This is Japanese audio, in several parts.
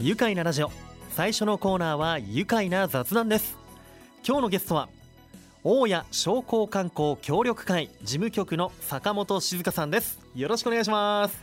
愉快なラジオ。最初のコーナーは愉快な雑談です。今日のゲストは大谷商工観光協力会事務局の坂本静香さんです。よろしくお願いします。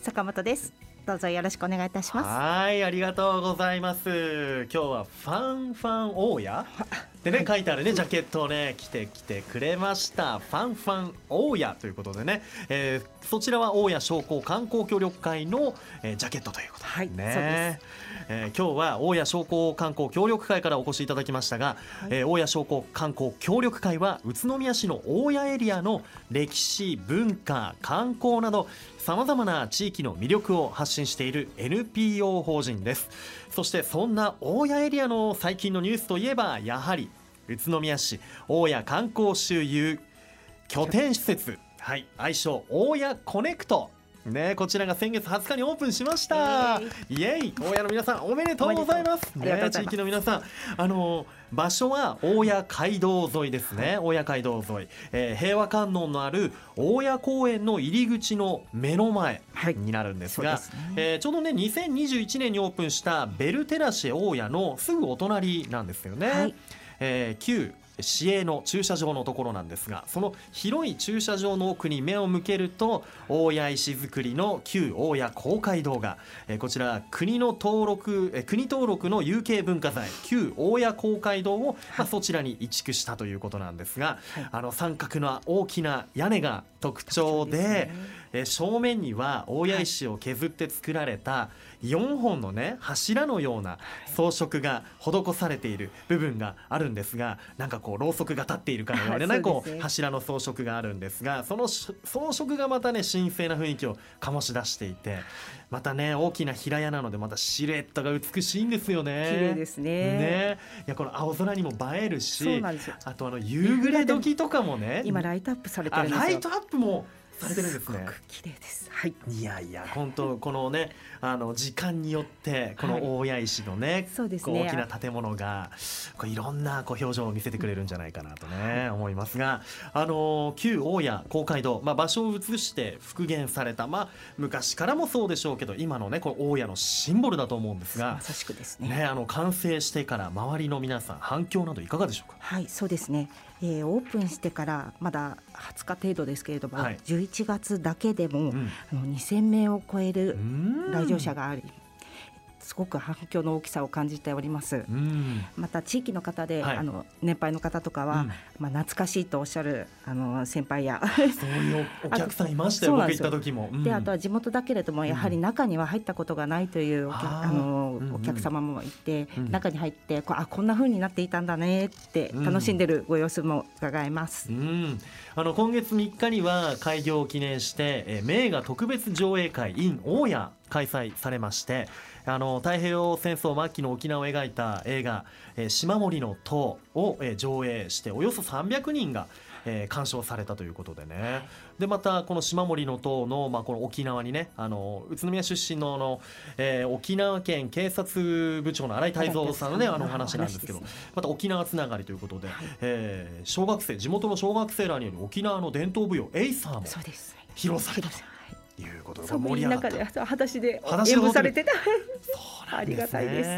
坂本です。どうぞよろしくお願いいたします。はいありがとうございます。今日はファンファン大谷？でね、書いてあるねジャケットをね着てきてくれました。ファンファン大谷ということでね、えー、そちらは大谷商工観光協力会の、えー、ジャケットということはい、ね、えー、今日は大谷商工観光協力会からお越しいただきましたが、はい、えー、大谷商工観光協力会は宇都宮市の大谷エリアの歴史文化観光などさまざまな地域の魅力を発信している NPO 法人です。そしてそんな大谷エリアの最近のニュースといえばやはり宇都宮市大谷観光周遊拠点施設。はい。愛称大谷コネクトね、こちらが先月20日にオープンしました。イエイ、大家の皆さんおめでとうございます。ね、地域の皆さん、あの場所は大谷街道沿いですね。大谷街道沿い、えー、平和観音のある大谷公園の入り口の目の前になるんですが、はいすね、えー、ちょうどね2021年にオープンしたベルテラシェ大谷のすぐお隣なんですよね。はい、えー、旧市営の駐車場のところなんですがその広い駐車場の奥に目を向けると大谷石造りの旧大谷公会堂が、えこちら国の登録、え国登録の有形文化財旧大谷公会堂を、まあ、そちらに移築したということなんですが、はい、あの三角の大きな屋根が特徴で。え正面には大谷石を削って作られた4本のね柱のような装飾が施されている部分があるんですがなんかこうろうそくが立っているかのようなこう柱の装飾があるんですがその装飾がまたね神聖な雰囲気を醸し出していてまたね大きな平屋なのでまたシルエットが美しいんですよね。綺麗ですね。ねいやこの青空にも映えるしあとあの夕暮れ時とかもね今ライトアップされてるんですよ。ライトアップもされてるんですね。綺麗です。はい。いやいや本当このね あの時間によってこの大谷石のね、はい、そうですね大きな建物がこういろんなこう表情を見せてくれるんじゃないかなとね、思いますが、あの旧大谷公会堂まあ場所を移して復元されたまあ昔からもそうでしょうけど今のねこの大谷のシンボルだと思うんですが、まさしくですね。ねあの完成してから周りの皆さん反響などいかがでしょうか？はいそうですね。えー、オープンしてからまだ20日程度ですけれども、はい、11月だけでも、うん、あの2000名を超える来場者がありすごく反響の大きさを感じております。また地域の方で、はい、あの年配の方とかは、うん、まあ懐かしいとおっしゃるあの先輩や。そういう お客さんいましたよ。僕行った時も。で、あとは地元だけれどもやはり中には入ったことがないというお客,、あのお客様もいて、うん、中に入ってこあこんな風になっていたんだねって楽しんでるご様子も伺えます。うん、あの今月3日には開業を記念して、え名画特別上映会 in 大谷開催されましてあの太平洋戦争末期の沖縄を描いた映画「えー、島森の塔」を、えー、上映しておよそ300人がえー、鑑賞されたということでね、でまたこの島森の塔の、まあ、この沖縄にねあの宇都宮出身のの、えー、沖縄県警察部長の新井泰造さんのねあの話なんですけどまた沖縄つながりということで、はい、えー、小学生地元の小学生らによる沖縄の伝統舞踊エイサーも披露されたと。いうことが盛り上がった。裸足で演舞されてた。ありがたいです。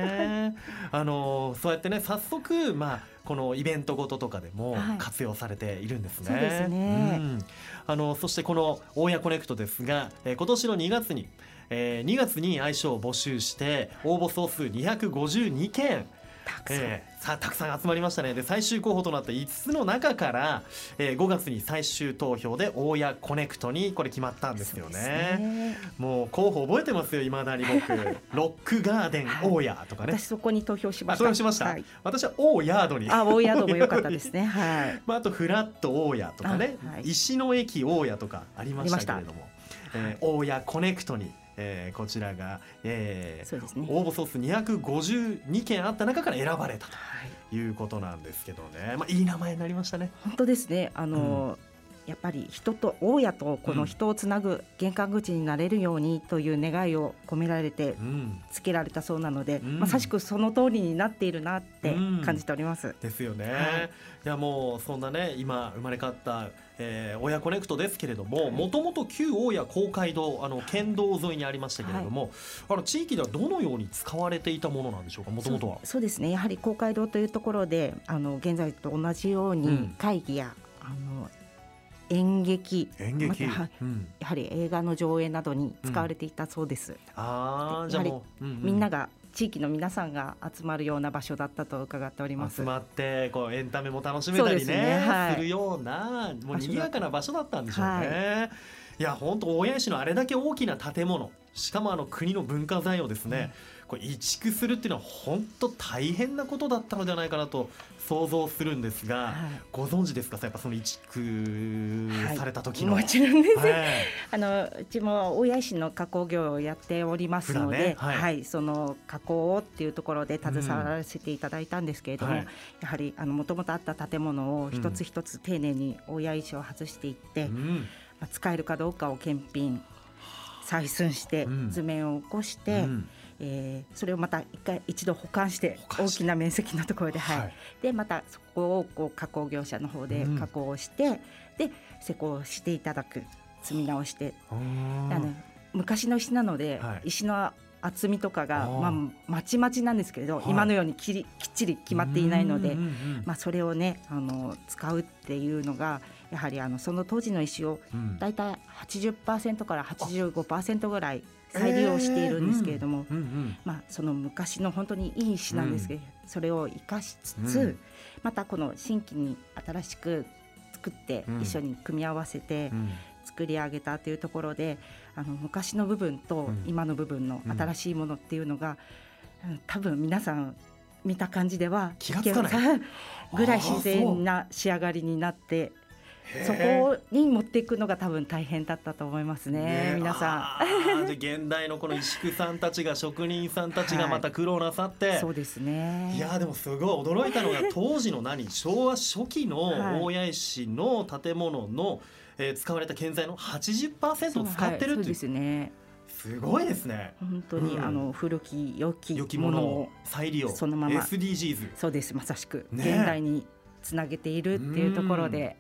あのそうやってね早速まあこのイベントごととかでも活用されているんですね。はい、そうですね。うん、あのそしてこの大家コネクトですが、えー、今年の2月に、えー、2月に愛称を募集して応募総数252件たくさん、えー、さたくさん集まりましたね。で最終候補となった5つの中から、えー、5月に最終投票で大谷コネクトにこれ決まったんですよね、ね、もう候補覚えてますよいまだに僕。ロックガーデン大谷とかね、私そこに投票しました。投票しました、はい、私は大ヤードに。あ大ヤードも良かったですね。はい。まああとフラット大谷とかね、はい、石の駅大谷とかありましたけれども、えー、大谷コネクトにえー、こちらが、えーね、応募総数252件あった中から選ばれたとい。うことなんですけどね、まあ、いい名前になりましたね。本当ですね。あの、うん。やっぱり人と大家とこの人をつなぐ玄関口になれるようにという願いを込められてつけられたそうなので、うん、まさしくその通りになっているなって感じております。うん、ですよね。はい、いやもうそんなね今生まれ変わったえー、親コネクトですけれどももともと旧大谷公会堂あの県道沿いにありましたけれども、はい、あの地域ではどのように使われていたものなんでしょうかもともとは？そうですね。やはり公会堂というところであの現在と同じように会議や、うん、あの演劇演劇、まうん、やはり映画の上映などに使われていたそうです。うん、あやはり、うんうん、みんなが地域の皆さんが集まるような場所だったと伺っております。集まってこうエンタメも楽しめたりね、ねはい、するようなもう賑やかな場所だったんでしょうね。はい。いや本当大谷市のあれだけ大きな建物しかもあの国の文化財をですね、うん、これ移築するっていうのは本当大変なことだったのではないかなと想像するんですが、はい、ご存知ですか？やっぱその移築された時の、はい、もちろんです、はい、あのうちも大谷市の加工業をやっておりますので、ね、はい、その加工っていうところで携わらせていただいたんですけれども、うん、やはりもともとあった建物を一つ一つ丁寧に大谷石を外していって、うん、まあ、使えるかどうかを検品採寸して図面を起こして、うんえー、それをまた一回一度保管して大きな面積のところで、はい、はい、でまたそこをこう加工業者の方で加工して、うん、で施工していただく積み直して。あの昔の石なので、はい、石の厚みとかがまあまちまちなんですけれど、はい、今のようにきりきっちり決まっていないので、まあ、それをねあの使うっていうのがやはりあのその当時の石を大体80%から85%ぐらい再利用しているんですけれども、まあ、その昔の本当にいい石なんですけど、うん、それを生かしつつ、うん、またこの新規に新しく作って一緒に組み合わせて作り上げたというところで、あの昔の部分と今の部分の新しいものっていうのが、うん、多分皆さん見た感じでは気がつかない。ぐらい自然な仕上がりになってそこに持っていくのが多分大変だったと思いますね、ね皆さん。現代のこの石工さんたちが職人さんたちがまた苦労なさって、はい、そうですね。いやでもすごい驚いたのが当時の何昭和初期の大谷石の建物の、えー、使われた建材の80%を使ってるっていう。はい、ですね。すごいですね。本当に、うん、あの古き良きものを再利用そのまま。SDGs そうですまさしく、ね、現代につなげているっていうところで、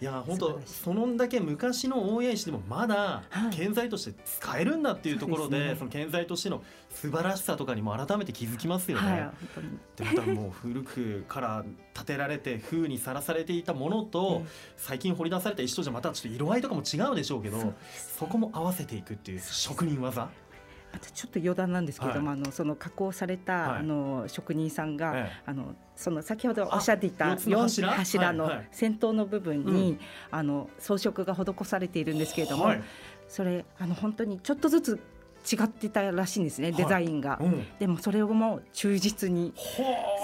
いや本当そのだけ昔の大谷石でもまだ建材として使えるんだっていうところではいそでね、その建材としての素晴らしさとかにも改めて気づきますよね。はい、でまたもう古くから建てられて風にさらされていたものと、うん、最近掘り出された石とじゃまたちょっと色合いとかも違うでしょうけどそこも合わせていくっていう職人技。ちょっと余談なんですけれども、はい、あのその加工された、はい、あの職人さんが、はい、あのその先ほどおっしゃっていた4柱？の先頭の部分に、あの装飾が施されているんですけれども、それあの本当にちょっとずつ違ってたらしいんですね、デザインが、うん、でもそれをもう忠実に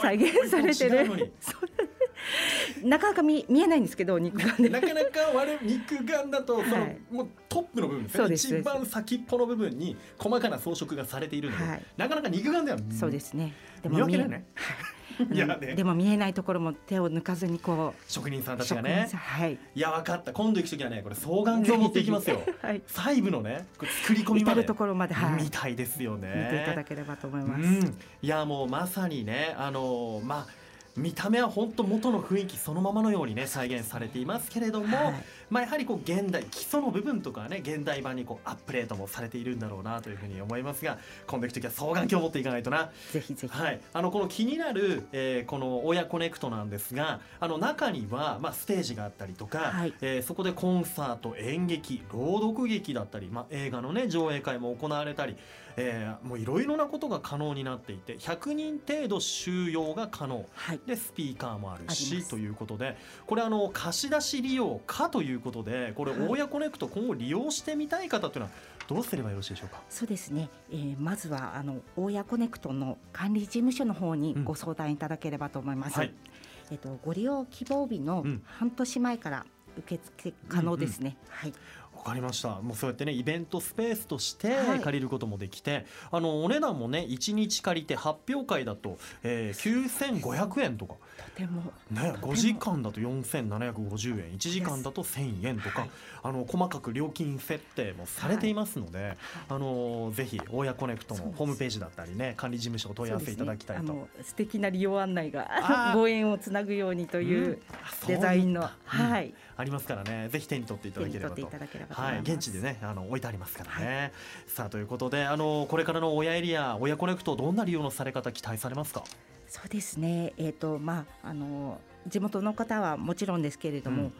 再現されてる。なかなか見見えないんですけど肉眼で。なかなか我肉眼だとその、はい、もうトップの部分ですね。一番先っぽの部分に細かな装飾がされているので、はい、なかなか肉眼ではそうですね。でも見分けられない。い。やね、でも見えないところも手を抜かずにこう職人さんたちがね、はい、いや分かった。今度行く時はねこれ双眼鏡持っていきますよ、はい、細部のね作り込みまでところまで、はい、見たいですよね。見ていただければと思います、うん、いやもうまさにねあのまあ見た目は本当元の雰囲気そのままのようにね再現されていますけれども、はい、まあやはりこう現代基礎の部分とかね現代版にこうアップデートもされているんだろうなというふうに思いますが今度行く時は双眼鏡を持っていかないとな。ぜひぜひ、はい、あのこの気になる、えー、この親コネクトなんですがあの中には、まあ、ステージがあったりとか、はい、えー、そこでコンサート演劇朗読劇だったり、まあ、映画のね上映会も行われたりえー、もういろいろなことが可能になっていて100人程度収容が可能、はい、でスピーカーもあるしということでこれあの貸し出し利用かということでこれ大谷コネクト今後利用してみたい方というのはどうすればよろしいでしょうか？そうですね、えー、まずはあの大谷コネクトの管理事務所の方にご相談いただければと思います。うんはい、えっ、とご利用希望日の半年前から受付可能ですね。うんうん、はい。わかりました。もうそうやってねイベントスペースとして借りることもできて、はい、あのお値段もね1日借りて発表会だと、えー、9500円とか。とてもね5時間だと4750円1時間だと1000円とか、はい、あの細かく料金設定もされていますので、はい、あのぜひ大谷コネクトのホームページだったりね管理事務所を問い合わせいただきたいと、ね、素敵な利用案内がご縁をつなぐようにというデザインの、はい、あありますからね。ぜひ手に取っていただければとはい現地でねあの置いてありますからね、はい、さあということであのこれからの大谷エリア大谷コネクトどんな利用のされ方期待されますか？そうですね。えっ、ー、とまああの地元の方はもちろんですけれども、うん。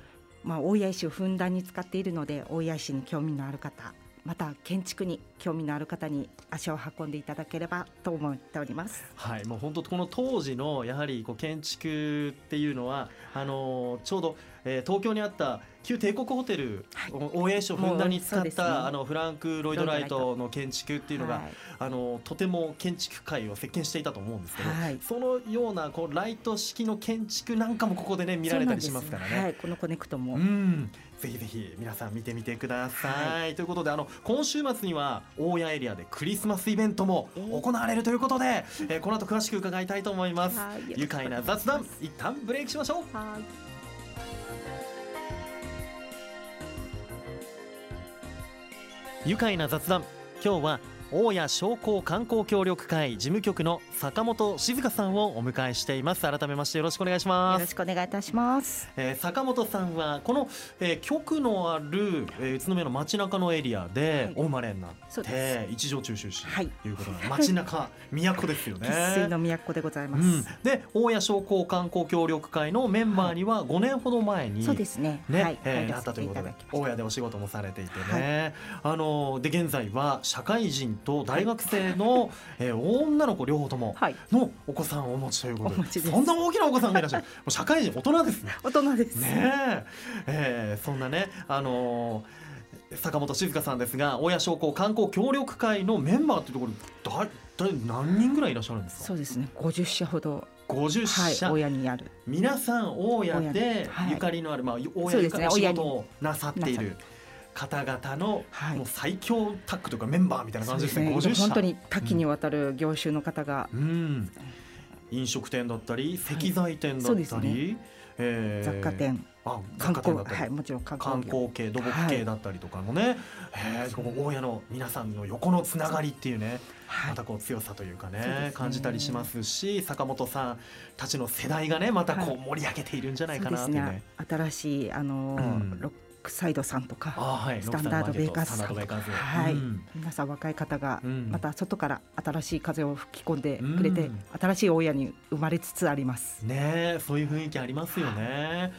まあ、大谷石をふんだんに使っているので大谷石に興味のある方また建築に興味のある方に足を運んでいただければと思っております。はい、もう本当この当時のやはりこう建築っていうのはあのちょうど、えー、東京にあった旧帝国ホテル、はい、大江市をふんだんに使った、ね、あのフランク・ロイドライトの建築っていうのが、はい、あのとても建築界を席巻していたと思うんですけど、はい、そのようなこうライト式の建築なんかもここでね見られたりしますからね。はい、このコネクトも、うん。ぜひぜひ皆さん見てみてください、ということであの今週末には大谷エリアでクリスマスイベントも行われるということで、えー、この後詳しく伺いたいと思います。愉快な雑談一旦ブレイクしましょう。愉快な雑談。今日は大谷商工観光協力会事務局の坂本静香さんをお迎えしています。改めましてよろしくお願いします。よろしくお願いいたします、えー、坂本さんはこの、えー、局のある、えー、宇都宮の街中のエリアでお生まれになって、はい、一条中出身ということで、はい、街中 都ですよね。生粋の都でございます、うん、で大谷商工観光協力会のメンバーには5年ほど前に、はい、そうですね。ね、はい、えー、なったということで大谷でお仕事もされていてね、あので現在は社会人と大学生の、えー、女の子両方とものお子さんをお持ちということで、そんな大きなお子さんがいらっしゃる。もう社会人大人ですね。大人です。ねえ。ー、そんなねあのー、坂本静香さんですが親商工観光協力会のメンバーというところだだ何人ぐらいいらっしゃるんですか？そうですね。50社ほど。50社、はい、親にある。皆さん大家でゆかりのある、まあ、大家ゆかりの仕事をなさっている。方々の、はい、もう最強タッグというかメンバーみたいな感じですね。すね。本当に多岐にわたる業種の方が、うん、飲食店だったり石材店だったり、はいね。えー、雑貨店。あ観光はいもちろん観光観光系土木系だったりとかもね、はい、えー、ここ大家の皆さんの横のつながりっていうね、はい、またこう強さというかね、ね、感じたりしますし坂本さんたちの世代がねまたこう盛り上げているんじゃないかなっていうね。ね。新しいあのー、うんクサイドさんとか、はい、スタンダードベーカーズさんとか、はい、うん、皆さん若い方がまた外から新しい風を吹き込んでくれて、うん、新しい大家に生まれつつあります。ね、そういう雰囲気ありますよね。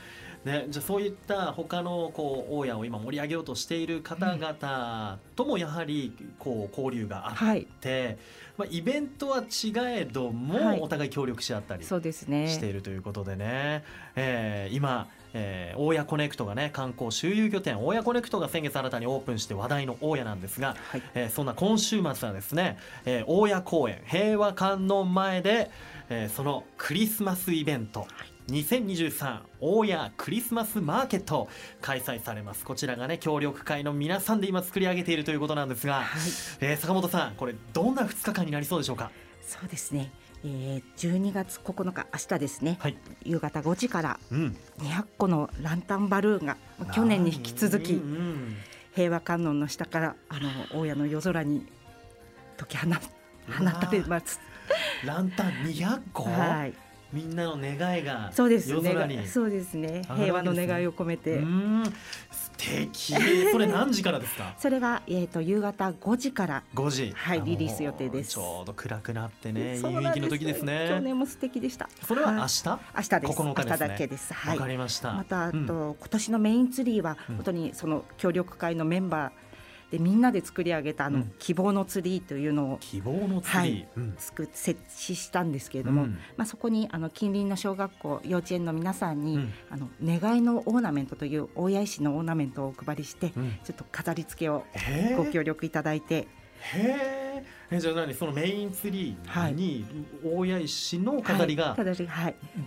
ね、じゃあそういった他のこう大谷を今盛り上げようとしている方々ともやはりこう交流があって、はい、まあ、イベントは違えどもお互い協力し合ったりしているということでね、ねえー、今えー、大谷コネクトがね観光周遊拠点大谷コネクトが先月新たにオープンして話題の大谷なんですが、はい、えー、そんな今週末はですね、えー、大谷公園平和観音前で、えー、そのクリスマスイベント、はい2023大谷クリスマスマーケット開催されます。こちらがね協力会の皆さんで今作り上げているということなんですが、はい、えー、坂本さんこれどんな2日間になりそうでしょうか？そうですね。えー、12月9日明日ですね、はい、夕方5時から200個のランタンバルーンが、うん、去年に引き続き、平和観音の下からあの大家の夜空に解き放放たれます。ランタン200個、はい、みんなの願いがそうですね。そうですね。平和の願いを込めて。素敵。それ何時からですか？それが、えーと、夕方5時から。5時。はいリリース予定です。ちょうど暗くなってねいい雰囲気の時ですね。去年も素敵でした。それは明日、明日です。9日明日だけです。はい。わかりました。またあと、今年のメインツリーは本当にその協力会のメンバーでみんなで作り上げたあの、うん、希望のツリーというのを希望のツリー、はいうん、作設置したんですけれども、うん、まあ、そこにあの近隣の小学校幼稚園の皆さんに、あの願いのオーナメントという大谷石のオーナメントをお配りして、ちょっと飾り付けをご協力いただいて。へーえじゃあ何そのメインツリーに大谷石の飾りが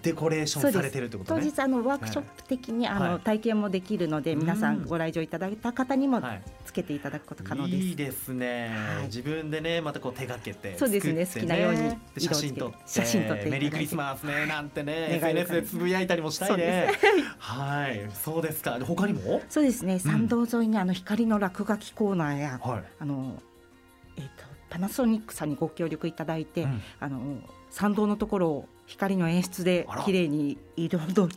デコレーションされてるってことね、当日あのワークショップ的にあの体験もできるので、皆さんご来場いただいた方にもつけていただくこと可能です、いいですね、自分でねまたこう手がけてそうですね。好きなように写真撮って写真撮ってメリークリスマスね なんてね SNS でつぶやいたりもしたいね。はい。そうですか。他にも？そうですね。参道沿いにあの光の落書きコーナーや、あのえっ、とパナソニックさんにご協力いただいて、うん、あの参道のところを光の演出で綺麗に彩っ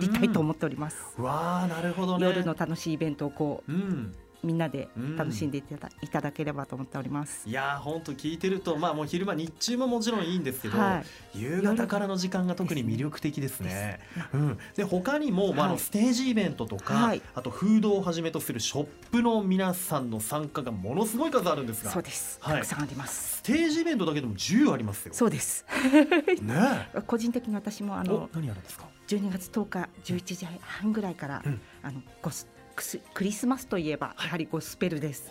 り たいと思っております。わあなるほど、ね、夜の楽しいイベントをこう、うん、みんなで楽しんでいただ,、いただければと思っております。いや本当聞いてるとまあもう昼間日中ももちろんいいんですけど、はい、夕方からの時間が特に魅力的ですね。うん、で他にも、まあ、ステージイベントとか、はい、あとフードをはじめとするショップの皆さんの参加がものすごい数あるんですがそうです。たくさんあります、ステージイベントだけでも10ありますよ。そうです。ね個人的に私もあの何やるんですか？12月10日11時半ぐらいから、うん、あのごクリスマスといえばやはりゴスペルです。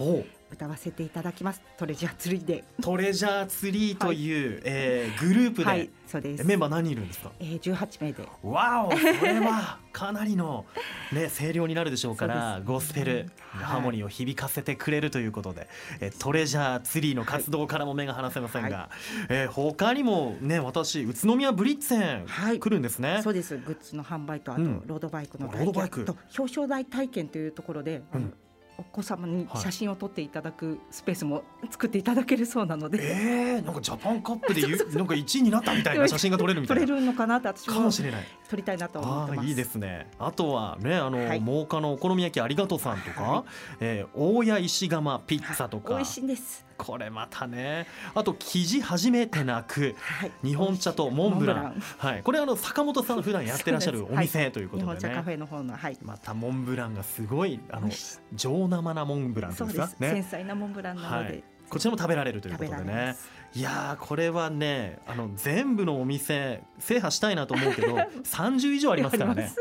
歌わせていただきます。トレジャーツリーで。トレジャーツリーという、はい、えー、グループで、はい、そうです。メンバー何人いるんですか、えー、18名で。わお それはかなりのね声量になるでしょうからゴスペル、ハーモニーを響かせてくれるということで、えー、トレジャーツリーの活動からも目が離せませんが、はい、えー、他にもね私宇都宮ブリッツェン、はい、来るんですね。そうです。グッズの販売とあと、ロードバイクの体験。と表彰台体験というところで、うんお子様に写真を撮っていただくスペースも作っていただけるそうなので、えー、なんかジャパンカップで なんか1位になったみたいな写真が撮れるみたいな。撮れるのかなって私もかもしれない。撮りたいなと思ってます。いいですね。あとはねあの、はい、真岡のお好み焼きありがとうさんとか、はい、えー、大谷石窯ピッツァとか、美味しいんですこれまたね。あと生地初めてなく、はい、日本茶とモンブラン。はい。これあの坂本さん普段やってらっしゃるお店ということでね、日本茶カフェの方の、はい、またモンブランがすごいあの上生なモンブランですかね。繊細なモンブランなので、はい、こちらも食べられるということでね。いやこれはねあの全部のお店制覇したいなと思うけど 30以上ありますからね。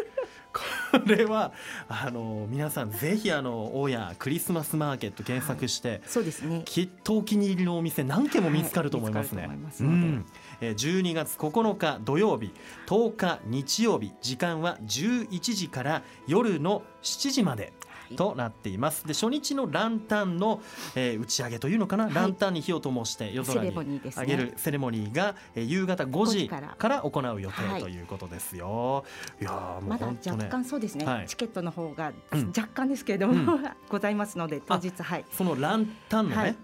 これはあの皆さんぜひあの大家クリスマスマーケット検索して、はい、そうですね。きっとお気に入りのお店何軒も見つかると思いますね。はい、うん、12月9日土曜日10日日曜日時間は11時から夜の7時までとなっています。で初日のランタンの、えー、打ち上げというのかな、はい、ランタンに火を灯して夜空に上げるセレモニーが、えー、夕方5時から行う予定ということですよ。い、やもう、まだ若干そうですね、はい、チケットの方が若干ですけれども、うん、ございますので当日はい。そのランタンのね、はい、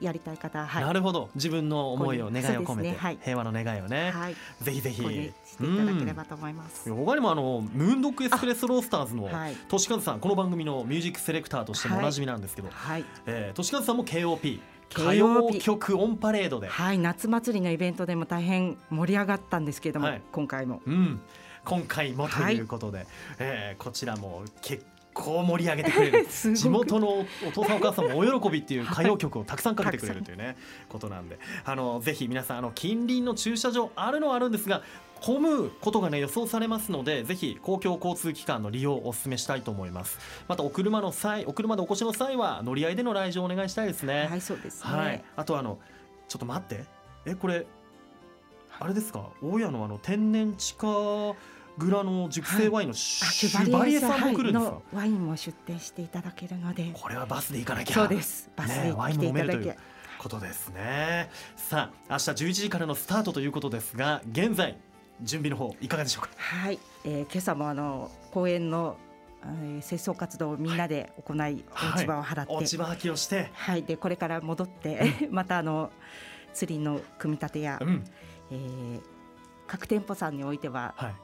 やりたい方、はい、なるほど。自分の思いを願いを込めて、ね。はい、平和の願いをね、はい、ぜひぜひ。していただければと思います、うん、他にもあのムーンドックエスプレッソロースターズのとしかずさんこの番組のミュージックセレクターとしてもおなじみなんですけど、はい。えー、としかずさんも KOP 歌謡曲オンパレードで。はい。夏祭りのイベントでも大変盛り上がったんですけれども、はい、今回も、うん、今回もということで、はい、えー、こちらも結構盛り上げてくれる。地元のお父さんお母さんも大喜びっていう歌謡曲をたくさんかけてくれるというねことなんで。あのぜひ皆さんあの近隣の駐車場あるのはあるんですが混むことがね予想されますのでぜひ公共交通機関の利用をお勧めしたいと思います。またお車の際お車でお越しの際は乗り合いでの来場お願いしたいですね。はいそうです、ね、はい、あとあのちょっと待って。えこれあれですか？大家のあの天然地下蔵の熟成ワインのシュバリエさんも来るんですか、ワインも出店していただけるのでこれはバスで行かなきゃそうですバスで来ていただけ、ね、ことですね。さあ明日11時からのスタートということですが現在準備の方いかがでしょうか？はい、えー、今朝もあの公園のえー、清掃活動をみんなで行い、はい、落ち葉を払って、落ち葉掃きをして。はい。でこれから戻って またあの釣りの組み立てや、うん、えー、各店舗さんにおいては、はい、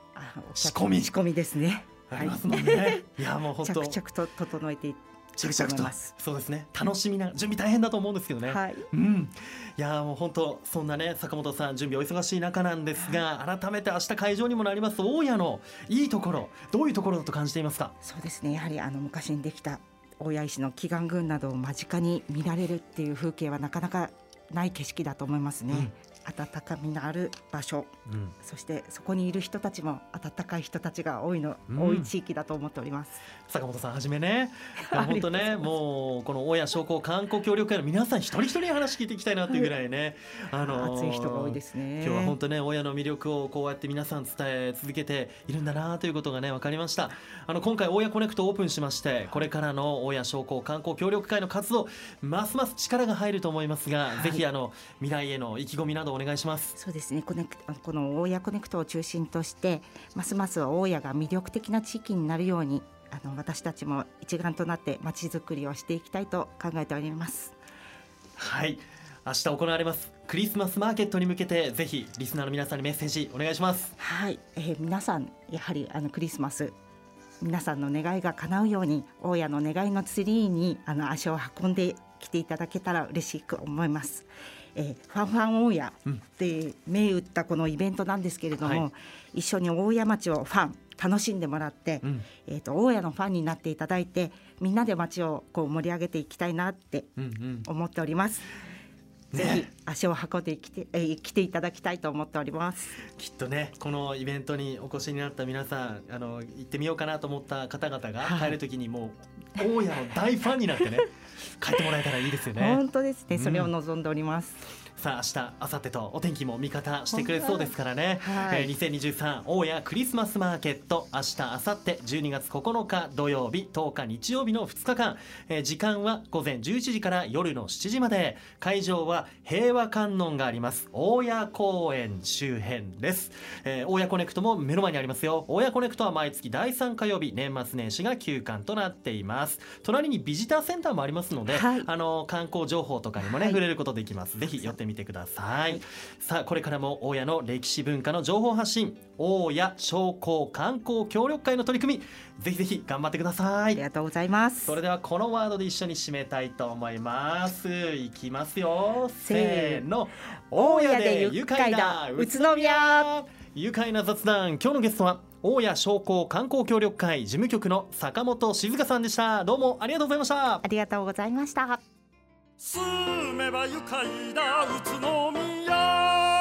仕込み。仕込みですね。ありますもんね。いやもう本当。着々と整えて着々と。そうですね。楽しみな準備大変だと思うんですけどね、はい、うん。いやもう本当そんなね坂本さん準備お忙しい中なんですが、はい、改めて明日会場にもなります大家のいいところどういうところだと感じていますか？そうですね。やはりあの昔にできた大谷石の祈願群などを間近に見られるっていう風景はなかなかない景色だと思いますね。うん温かみのある場所、うん、そしてそこにいる人たちも温かい人たちが多いの、うん、多い地域だと思っております。坂本さんはじめね。本当ねもうこの大谷商工観光協力会の皆さん一人一人話聞いていきたいなっていうぐらいね、あのー、熱い人が多いですね。今日は本当ね親の魅力をこうやって皆さん伝え続けているんだなということがね分かりました。あの今回大谷コネクトオープンしましてこれからの大谷商工観光協力会の活動ますます力が入ると思いますが、はい、ぜひあの未来への意気込みなどお願いします。そうですね。コネクこの大谷コネクトを中心としてますます大谷が魅力的な地域になるようにあの私たちも一丸となってまちづくりをしていきたいと考えております。はい。明日行われますクリスマスマーケットに向けてぜひリスナーの皆さんにメッセージお願いします。はい、えー、皆さんやはりあのクリスマス皆さんの願いが叶うように大家の願いのツリーにあの足を運んで来ていただけたら嬉しく思います。えー、ファンファン大家って銘打ったこのイベントなんですけれども、はい、一緒に大家町をファン楽しんでもらって、うん、えーと、大家のファンになっていただいてみんなで町をこう盛り上げていきたいなって思っております。うんうんぜひ足を運んできて、えー、来ていただきたいと思っております。きっとねこのイベントにお越しになった皆さんあの行ってみようかなと思った方々が帰る時にもう、大家の大ファンになってね 帰ってもらえたらいいですよね。本当ですね。それを望んでおります、うんさあ明日明後日とお天気も味方してくれそうですからね、はい。えー、2023大谷クリスマスマーケット。明日明後日12月9日土曜日10日日曜日の2日間、えー、時間は午前11時から夜の7時まで。会場は平和観音があります。大谷公園周辺です、えー、大谷コネクトも目の前にありますよ。大谷コネクトは毎月第3火曜日年末年始が休館となっています。隣にビジターセンターもありますので、はい、あの観光情報とかにもね、はい、触れることできます。ぜひ寄ってみみてください。さあこれからも大谷の歴史文化の情報発信大谷商工観光協力会の取り組みぜひぜひ頑張ってください。ありがとうございます。それではこのワードで一緒に締めたいと思います。いきますよ。せーの。大家で愉快な宇都宮。愉快な雑談。今日のゲストは大谷商工観光協力会事務局の坂本静香さんでした。どうもありがとうございました。ありがとうございました住めば愉快な宇都宮。